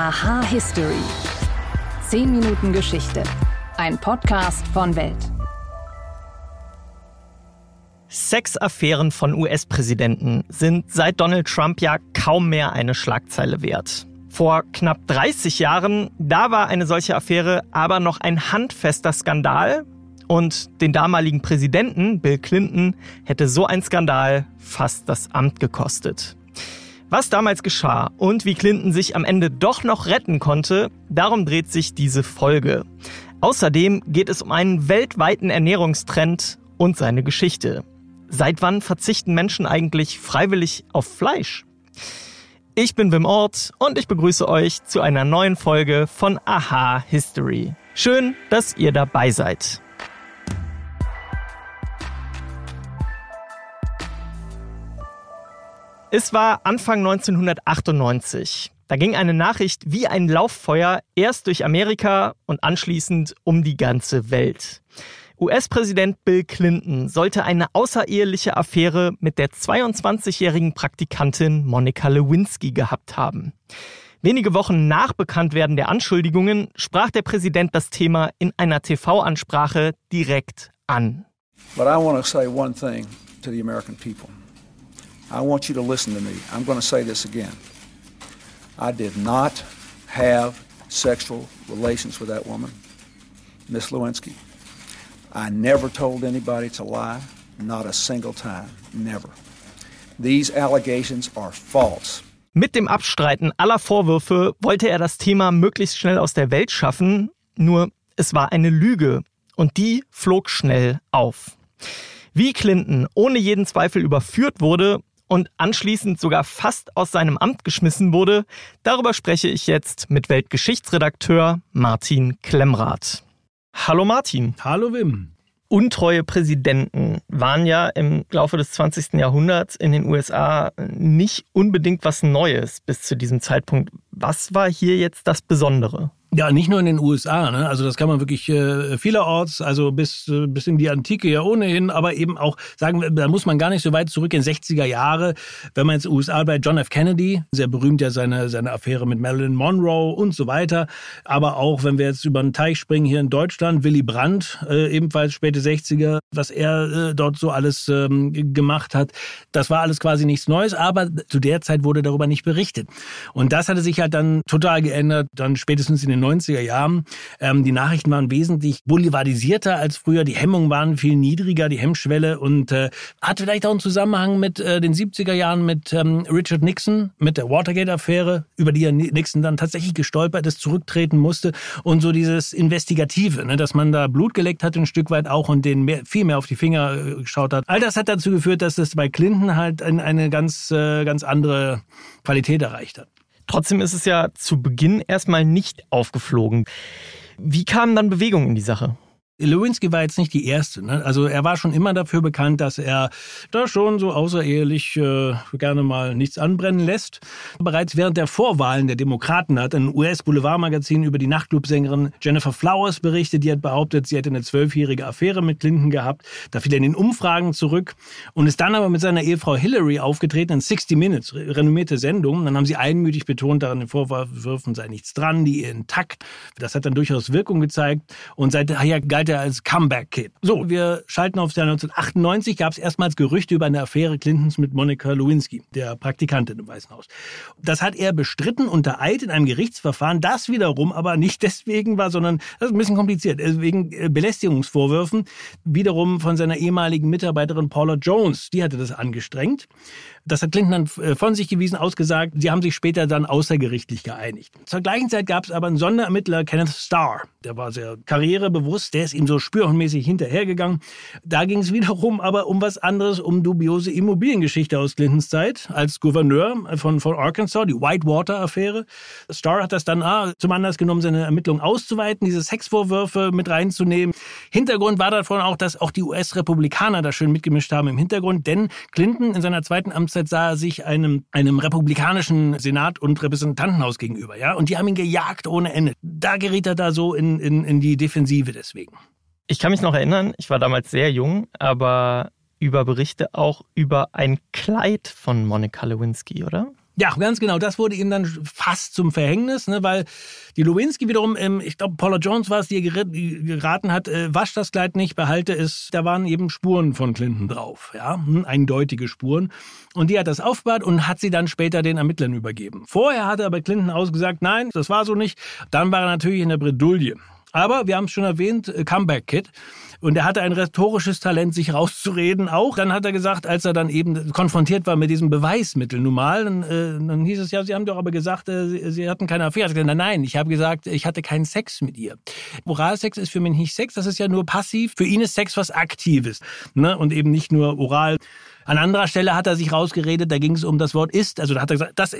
Aha History. 10 Minuten Geschichte. Ein Podcast von Welt. Sexaffären von US-Präsidenten sind seit Donald Trump ja kaum mehr eine Schlagzeile wert. Vor knapp 30 Jahren, da war eine solche Affäre aber noch ein handfester Skandal und den damaligen Präsidenten Bill Clinton hätte so ein Skandal fast das Amt gekostet. Was damals geschah und wie Clinton sich am Ende doch noch retten konnte, darum dreht sich diese Folge. Außerdem geht es um einen weltweiten Ernährungstrend und seine Geschichte. Seit wann verzichten Menschen eigentlich freiwillig auf Fleisch? Ich bin Wim Ort und ich begrüße euch zu einer neuen Folge von Aha History. Schön, dass ihr dabei seid. Es war Anfang 1998. Da ging eine Nachricht wie ein Lauffeuer erst durch Amerika und anschließend um die ganze Welt. US-Präsident Bill Clinton sollte eine außereheliche Affäre mit der 22-jährigen Praktikantin Monica Lewinsky gehabt haben. Wenige Wochen nach Bekanntwerden der Anschuldigungen sprach der Präsident das Thema in einer TV-Ansprache direkt an. But I want to say one thing to the American people. I want you to listen to me. I'm going to say this again. I did not have sexual relations with that woman, Miss Lewinsky. I never told anybody to lie, not a single time, never. These allegations are false. Mit dem Abstreiten aller Vorwürfe wollte er das Thema möglichst schnell aus der Welt schaffen, nur es war eine Lüge und die flog schnell auf. Wie Clinton ohne jeden Zweifel überführt wurde, und anschließend sogar fast aus seinem Amt geschmissen wurde, darüber spreche ich jetzt mit Weltgeschichtsredakteur Martin Klemmrath. Hallo Martin. Hallo Wim. Untreue Präsidenten waren ja im Laufe des 20. Jahrhunderts in den USA nicht unbedingt was Neues bis zu diesem Zeitpunkt. Was war hier jetzt das Besondere? Ja, nicht nur in den USA, ne? Also das kann man wirklich äh, vielerorts, also bis, äh, bis in die Antike ja ohnehin, aber eben auch sagen, da muss man gar nicht so weit zurück in 60er Jahre, wenn man jetzt USA bei John F. Kennedy, sehr berühmt ja seine, seine Affäre mit Marilyn Monroe und so weiter, aber auch wenn wir jetzt über den Teich springen hier in Deutschland, Willy Brandt, äh, ebenfalls späte 60er, was er äh, dort so alles ähm, gemacht hat, das war alles quasi nichts Neues, aber zu der Zeit wurde darüber nicht berichtet. Und das hatte sich halt dann total geändert, dann spätestens in den 90er Jahren. Ähm, die Nachrichten waren wesentlich boulevardisierter als früher. Die Hemmungen waren viel niedriger, die Hemmschwelle und äh, hat vielleicht auch einen Zusammenhang mit äh, den 70er Jahren mit ähm, Richard Nixon, mit der Watergate-Affäre, über die ja Nixon dann tatsächlich gestolpert ist, zurücktreten musste und so dieses Investigative, ne, dass man da Blut geleckt hat ein Stück weit auch und den mehr, viel mehr auf die Finger äh, geschaut hat. All das hat dazu geführt, dass das bei Clinton halt eine ganz, äh, ganz andere Qualität erreicht hat. Trotzdem ist es ja zu Beginn erstmal nicht aufgeflogen. Wie kam dann Bewegung in die Sache? Lewinsky war jetzt nicht die erste. Ne? Also er war schon immer dafür bekannt, dass er da schon so außerehelich äh, gerne mal nichts anbrennen lässt. Bereits während der Vorwahlen der Demokraten hat ein US-Boulevardmagazin über die Nachtclubsängerin Jennifer Flowers berichtet. Die hat behauptet, sie hätte eine zwölfjährige Affäre mit Clinton gehabt. Da fiel er in den Umfragen zurück und ist dann aber mit seiner Ehefrau Hillary aufgetreten in 60 Minutes, renommierte Sendung. Dann haben sie einmütig betont, daran den Vorwürfen sei nichts dran, die Ehe intakt. Das hat dann durchaus Wirkung gezeigt und seither galt galt er als Comeback-Kid. So, wir schalten auf das Jahr 1998, gab es erstmals Gerüchte über eine Affäre Clintons mit Monica Lewinsky, der Praktikantin im Weißen Haus. Das hat er bestritten unter Eid in einem Gerichtsverfahren, das wiederum aber nicht deswegen war, sondern das ist ein bisschen kompliziert, äh, wegen äh, Belästigungsvorwürfen, wiederum von seiner ehemaligen Mitarbeiterin Paula Jones, die hatte das angestrengt. Das hat Clinton dann äh, von sich gewiesen, ausgesagt. Sie haben sich später dann außergerichtlich geeinigt. Zur gleichen Zeit gab es aber einen Sonderermittler, Kenneth Starr. Der war sehr karrierebewusst, der ist ihm so spürhundmäßig hinterhergegangen. Da ging es wiederum aber um was anderes, um dubiose Immobiliengeschichte aus Clintons Zeit als Gouverneur von, von Arkansas, die Whitewater-Affäre. Starr hat das dann ah, zum Anlass genommen, seine Ermittlungen auszuweiten, diese Sexvorwürfe mit reinzunehmen. Hintergrund war davon auch, dass auch die US-Republikaner da schön mitgemischt haben im Hintergrund, denn Clinton in seiner zweiten Amtszeit Amtszeit sah er sich einem, einem republikanischen Senat und Repräsentantenhaus gegenüber, ja. Und die haben ihn gejagt ohne Ende. Da geriet er da so in, in, in die Defensive deswegen. Ich kann mich noch erinnern, ich war damals sehr jung, aber über Berichte auch über ein Kleid von Monica Lewinsky, oder? Ja, ganz genau. Das wurde ihm dann fast zum Verhängnis, ne, weil die Lewinsky wiederum, ähm, ich glaube, Paula Jones war es, die geraten hat, äh, wasch das Kleid nicht, behalte es. Da waren eben Spuren von Clinton drauf, ja, hm, eindeutige Spuren. Und die hat das aufbewahrt und hat sie dann später den Ermittlern übergeben. Vorher hatte aber Clinton ausgesagt, nein, das war so nicht. Dann war er natürlich in der Bredouille. Aber wir haben es schon erwähnt, äh, Comeback Kid. Und er hatte ein rhetorisches Talent, sich rauszureden auch. Dann hat er gesagt, als er dann eben konfrontiert war mit diesem Beweismittel, nun mal, dann, äh, dann hieß es ja, Sie haben doch aber gesagt, äh, Sie, Sie, hatten keine Affäre. Gesagt, nein, nein, ich habe gesagt, ich hatte keinen Sex mit ihr. Oralsex ist für mich nicht Sex, das ist ja nur passiv. Für ihn ist Sex was Aktives ne? und eben nicht nur oral. An anderer Stelle hat er sich rausgeredet, da ging es um das Wort ist. Also da hat er gesagt, das,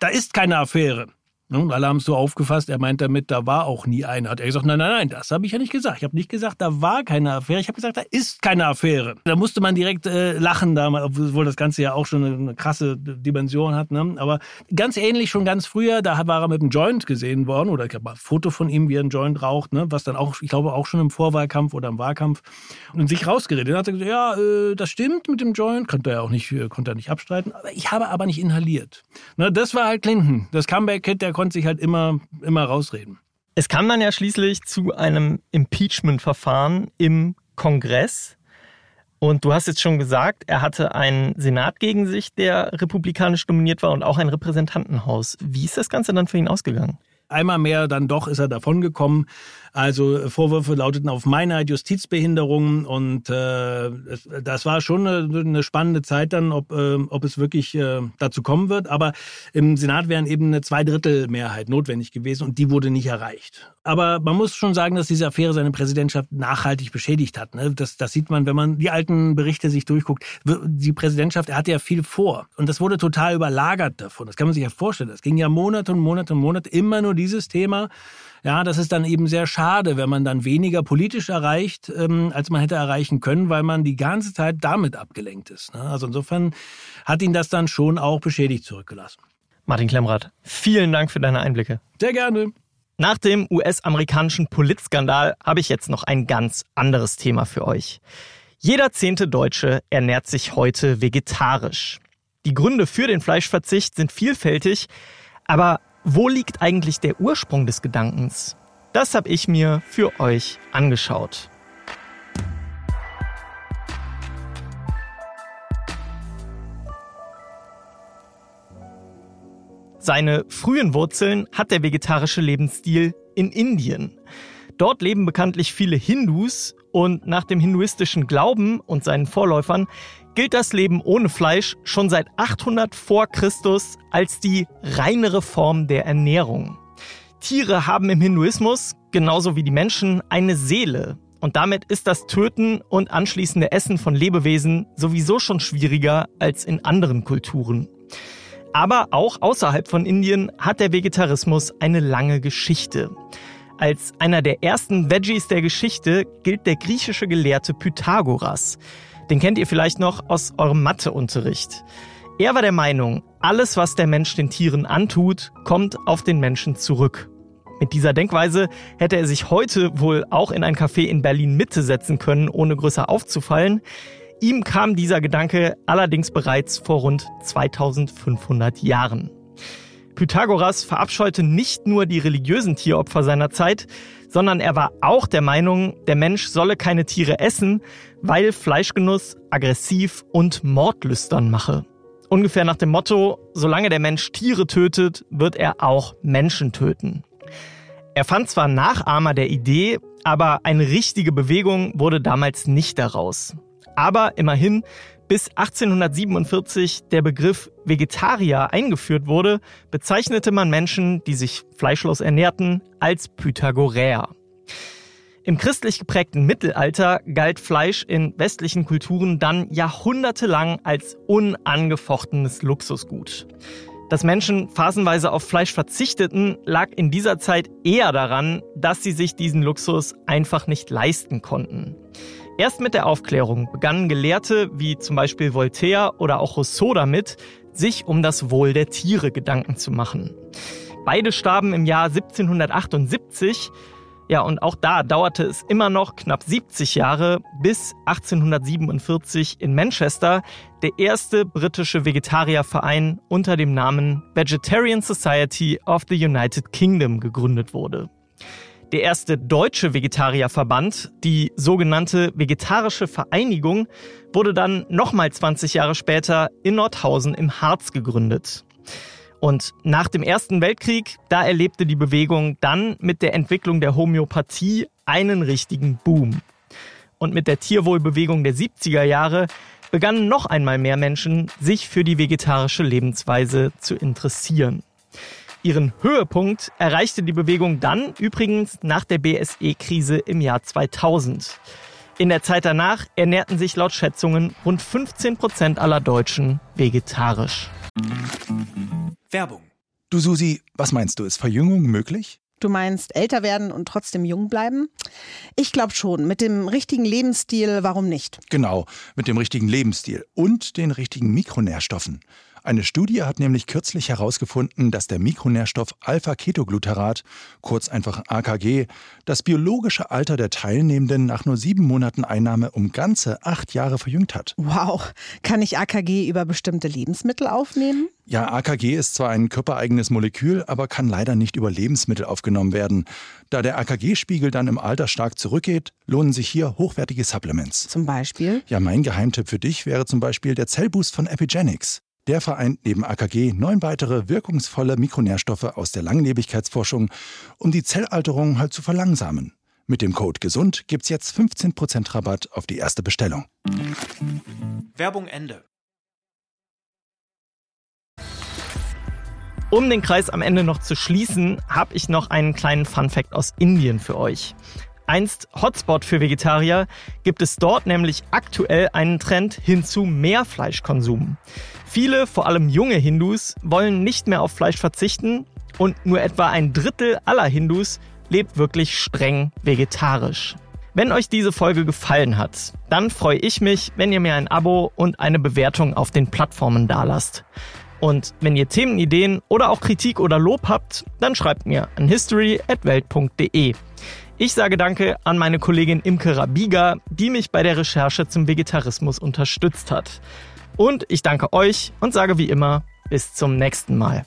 da ist keine Affäre. Und alle haben es so aufgefasst, er meint damit, da war auch nie eine. Hat er gesagt, nein, nein, nein, das habe ich ja nicht gesagt. Ich habe nicht gesagt, da war keine Affäre. Ich habe gesagt, da ist keine Affäre. Da musste man direkt äh, lachen, da, obwohl das Ganze ja auch schon eine, eine krasse Dimension hat. Ne? Aber ganz ähnlich schon ganz früher, da war er mit einem Joint gesehen worden, oder ich habe ein Foto von ihm, wie er einen Joint raucht, ne? was dann auch, ich glaube, auch schon im Vorwahlkampf oder im Wahlkampf und sich rausgeredet. Dann hat er gesagt, ja, äh, das stimmt mit dem Joint, konnte er auch nicht, äh, konnte er nicht abstreiten. Aber ich habe aber nicht inhaliert. Ne? Das war halt Clinton. Das Comeback-Kit, der konnte sich halt immer, immer rausreden. Es kam dann ja schließlich zu einem Impeachment-Verfahren im Kongress. Und du hast jetzt schon gesagt, er hatte einen Senat gegen sich, der republikanisch dominiert war und auch ein Repräsentantenhaus. Wie ist das Ganze dann für ihn ausgegangen? Einmal mehr dann doch ist er davongekommen. Also Vorwürfe lauteten auf Meinheit, Justizbehinderung und äh, das war schon eine, eine, spannende Zeit dann, ob, äh, ob es wirklich äh, dazu kommen wird. Aber im Senat wären eben eine Zweidrittelmehrheit notwendig gewesen und die wurde nicht erreicht. Aber man muss schon sagen, dass diese Affäre seine Präsidentschaft nachhaltig beschädigt hat. Ne? Das, das sieht man, wenn man die alten Berichte sich durchguckt. Die Präsidentschaft, er hatte ja viel vor und das wurde total überlagert davon. Das kann man sich ja vorstellen. Das ging ja Monate und Monate und Monate immer nur dieses Thema. Ja, das ist dann eben sehr schade, wenn man dann weniger politisch erreicht, ähm, als man hätte erreichen können, weil man die ganze Zeit damit abgelenkt ist. Ne? Also insofern hat ihn das dann schon auch beschädigt zurückgelassen. Martin Klemmrath, vielen Dank für deine Einblicke. Sehr gerne. Nach dem US-amerikanischen Politskandal habe ich jetzt noch ein ganz anderes Thema für euch. Jeder zehnte Deutsche ernährt sich heute vegetarisch. Die Gründe für den Fleischverzicht sind vielfältig, aber wo liegt eigentlich der Ursprung des Gedankens? Das habe ich mir für euch angeschaut. Seine frühen Wurzeln hat der vegetarische Lebensstil in Indien. Dort leben bekanntlich viele Hindus und nach dem hinduistischen Glauben und seinen Vorläufern gilt das Leben ohne Fleisch schon seit 800 vor Christus als die reinere Form der Ernährung. Tiere haben im Hinduismus, genauso wie die Menschen, eine Seele. Und damit ist das Töten und anschließende Essen von Lebewesen sowieso schon schwieriger als in anderen Kulturen. Aber auch außerhalb von Indien hat der Vegetarismus eine lange Geschichte. Als einer der ersten Veggies der Geschichte gilt der griechische Gelehrte Pythagoras. Den kennt ihr vielleicht noch aus eurem Matheunterricht. Er war der Meinung, alles, was der Mensch den Tieren antut, kommt auf den Menschen zurück. Mit dieser Denkweise hätte er sich heute wohl auch in ein Café in Berlin Mitte setzen können, ohne größer aufzufallen. Ihm kam dieser Gedanke allerdings bereits vor rund 2500 Jahren. Pythagoras verabscheute nicht nur die religiösen Tieropfer seiner Zeit, sondern er war auch der Meinung, der Mensch solle keine Tiere essen, weil Fleischgenuss aggressiv und mordlüstern mache. Ungefähr nach dem Motto, solange der Mensch Tiere tötet, wird er auch Menschen töten. Er fand zwar Nachahmer der Idee, aber eine richtige Bewegung wurde damals nicht daraus. Aber immerhin, bis 1847 der Begriff Vegetarier eingeführt wurde, bezeichnete man Menschen, die sich fleischlos ernährten, als Pythagoräer. Im christlich geprägten Mittelalter galt Fleisch in westlichen Kulturen dann jahrhundertelang als unangefochtenes Luxusgut. Dass Menschen phasenweise auf Fleisch verzichteten, lag in dieser Zeit eher daran, dass sie sich diesen Luxus einfach nicht leisten konnten. Erst mit der Aufklärung begannen Gelehrte wie zum Beispiel Voltaire oder auch Rousseau damit, sich um das Wohl der Tiere Gedanken zu machen. Beide starben im Jahr 1778 Ja, und auch da dauerte es immer noch knapp 70 Jahre, bis 1847 in Manchester der erste britische Vegetarierverein unter dem Namen Vegetarian Society of the United Kingdom gegründet wurde. Der erste deutsche Vegetarierverband, die sogenannte Vegetarische Vereinigung, wurde dann nochmal 20 Jahre später in Nordhausen im Harz gegründet. Und nach dem Ersten Weltkrieg, da erlebte die Bewegung dann mit der Entwicklung der Homöopathie einen richtigen Boom. Und mit der Tierwohlbewegung der 70er Jahre begannen noch einmal mehr Menschen, sich für die vegetarische Lebensweise zu interessieren. Ihren Höhepunkt erreichte die Bewegung dann übrigens nach der BSE-Krise im Jahr 2000. In der Zeit danach ernährten sich laut Schätzungen rund 15 Prozent aller Deutschen vegetarisch. Werbung. Du Susi, was meinst du, ist Verjüngung möglich? Du meinst älter werden und trotzdem jung bleiben? Ich glaube schon. Mit dem richtigen Lebensstil, warum nicht? Genau, mit dem richtigen Lebensstil und den richtigen Mikronährstoffen. Eine Studie hat nämlich kürzlich herausgefunden, dass der Mikronährstoff Alpha-Ketogluterat, kurz einfach AKG, das biologische Alter der Teilnehmenden nach nur sieben Monaten Einnahme um ganze acht Jahre verjüngt hat. Wow. Kann ich AKG über bestimmte Lebensmittel aufnehmen? Ja, AKG ist zwar ein körpereigenes Molekül, aber kann leider nicht über Lebensmittel aufgenommen werden. Da der AKG-Spiegel dann im Alter stark zurückgeht, lohnen sich hier hochwertige Supplements. Zum Beispiel? Ja, mein Geheimtipp für dich wäre zum Beispiel der Zellboost von Epigenics. Der vereint neben AKG neun weitere wirkungsvolle Mikronährstoffe aus der Langlebigkeitsforschung, um die Zellalterung halt zu verlangsamen. Mit dem Code GESUND gibt's jetzt 15% Rabatt auf die erste Bestellung. Werbung Ende. Um den Kreis am Ende noch zu schließen, habe ich noch einen kleinen Funfact aus Indien für euch. Einst Hotspot für Vegetarier gibt es dort nämlich aktuell einen Trend hin zu mehr Fleischkonsum. Viele, vor allem junge Hindus, wollen nicht mehr auf Fleisch verzichten und nur etwa ein Drittel aller Hindus lebt wirklich streng vegetarisch. Wenn euch diese Folge gefallen hat, dann freue ich mich, wenn ihr mir ein Abo und eine Bewertung auf den Plattformen dalasst. Und wenn ihr Themenideen oder auch Kritik oder Lob habt, dann schreibt mir an history@welt.de. Ich sage Danke an meine Kollegin Imke Rabiga, die mich bei der Recherche zum Vegetarismus unterstützt hat. Und ich danke euch und sage wie immer bis zum nächsten Mal.